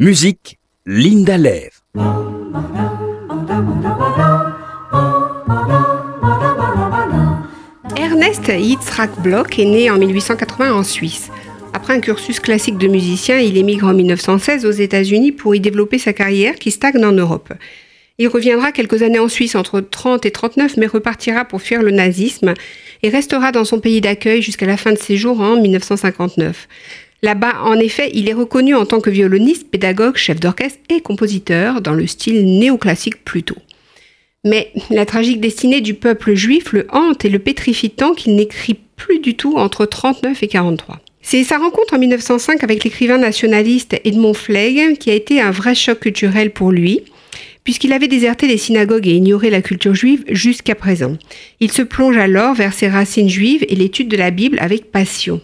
Musique, Linda Lev. Ernest Yitzhak Bloch est né en 1880 en Suisse. Après un cursus classique de musicien, il émigre en 1916 aux États-Unis pour y développer sa carrière qui stagne en Europe. Il reviendra quelques années en Suisse entre 30 et 39 mais repartira pour fuir le nazisme et restera dans son pays d'accueil jusqu'à la fin de ses jours en 1959. Là-bas, en effet, il est reconnu en tant que violoniste, pédagogue, chef d'orchestre et compositeur dans le style néoclassique plutôt. Mais la tragique destinée du peuple juif le hante et le pétrifie tant qu'il n'écrit plus du tout entre 39 et 43. C'est sa rencontre en 1905 avec l'écrivain nationaliste Edmond Flegg qui a été un vrai choc culturel pour lui, puisqu'il avait déserté les synagogues et ignoré la culture juive jusqu'à présent. Il se plonge alors vers ses racines juives et l'étude de la Bible avec passion.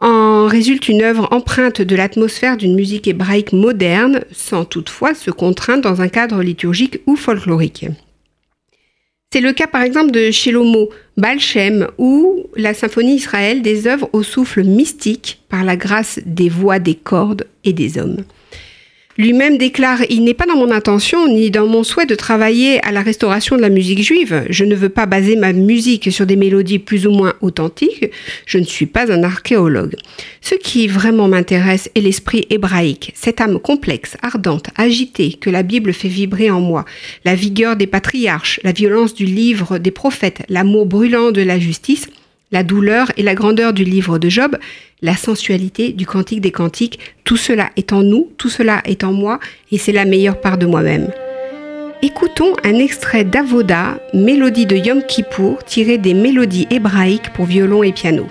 En résulte une œuvre empreinte de l'atmosphère d'une musique hébraïque moderne, sans toutefois se contraindre dans un cadre liturgique ou folklorique. C'est le cas par exemple de Shelomo Balshem ou la symphonie Israël des œuvres au souffle mystique par la grâce des voix, des cordes et des hommes. Lui-même déclare Il n'est pas dans mon intention ni dans mon souhait de travailler à la restauration de la musique juive. Je ne veux pas baser ma musique sur des mélodies plus ou moins authentiques. Je ne suis pas un archéologue. Ce qui vraiment m'intéresse est l'esprit hébraïque, cette âme complexe, ardente, agitée que la Bible fait vibrer en moi, la vigueur des patriarches, la violence du livre des prophètes, l'amour brûlant de la justice la douleur et la grandeur du livre de Job, la sensualité du cantique des cantiques, tout cela est en nous, tout cela est en moi, et c'est la meilleure part de moi-même. Écoutons un extrait d'Avoda, mélodie de Yom Kippour, tiré des mélodies hébraïques pour violon et piano.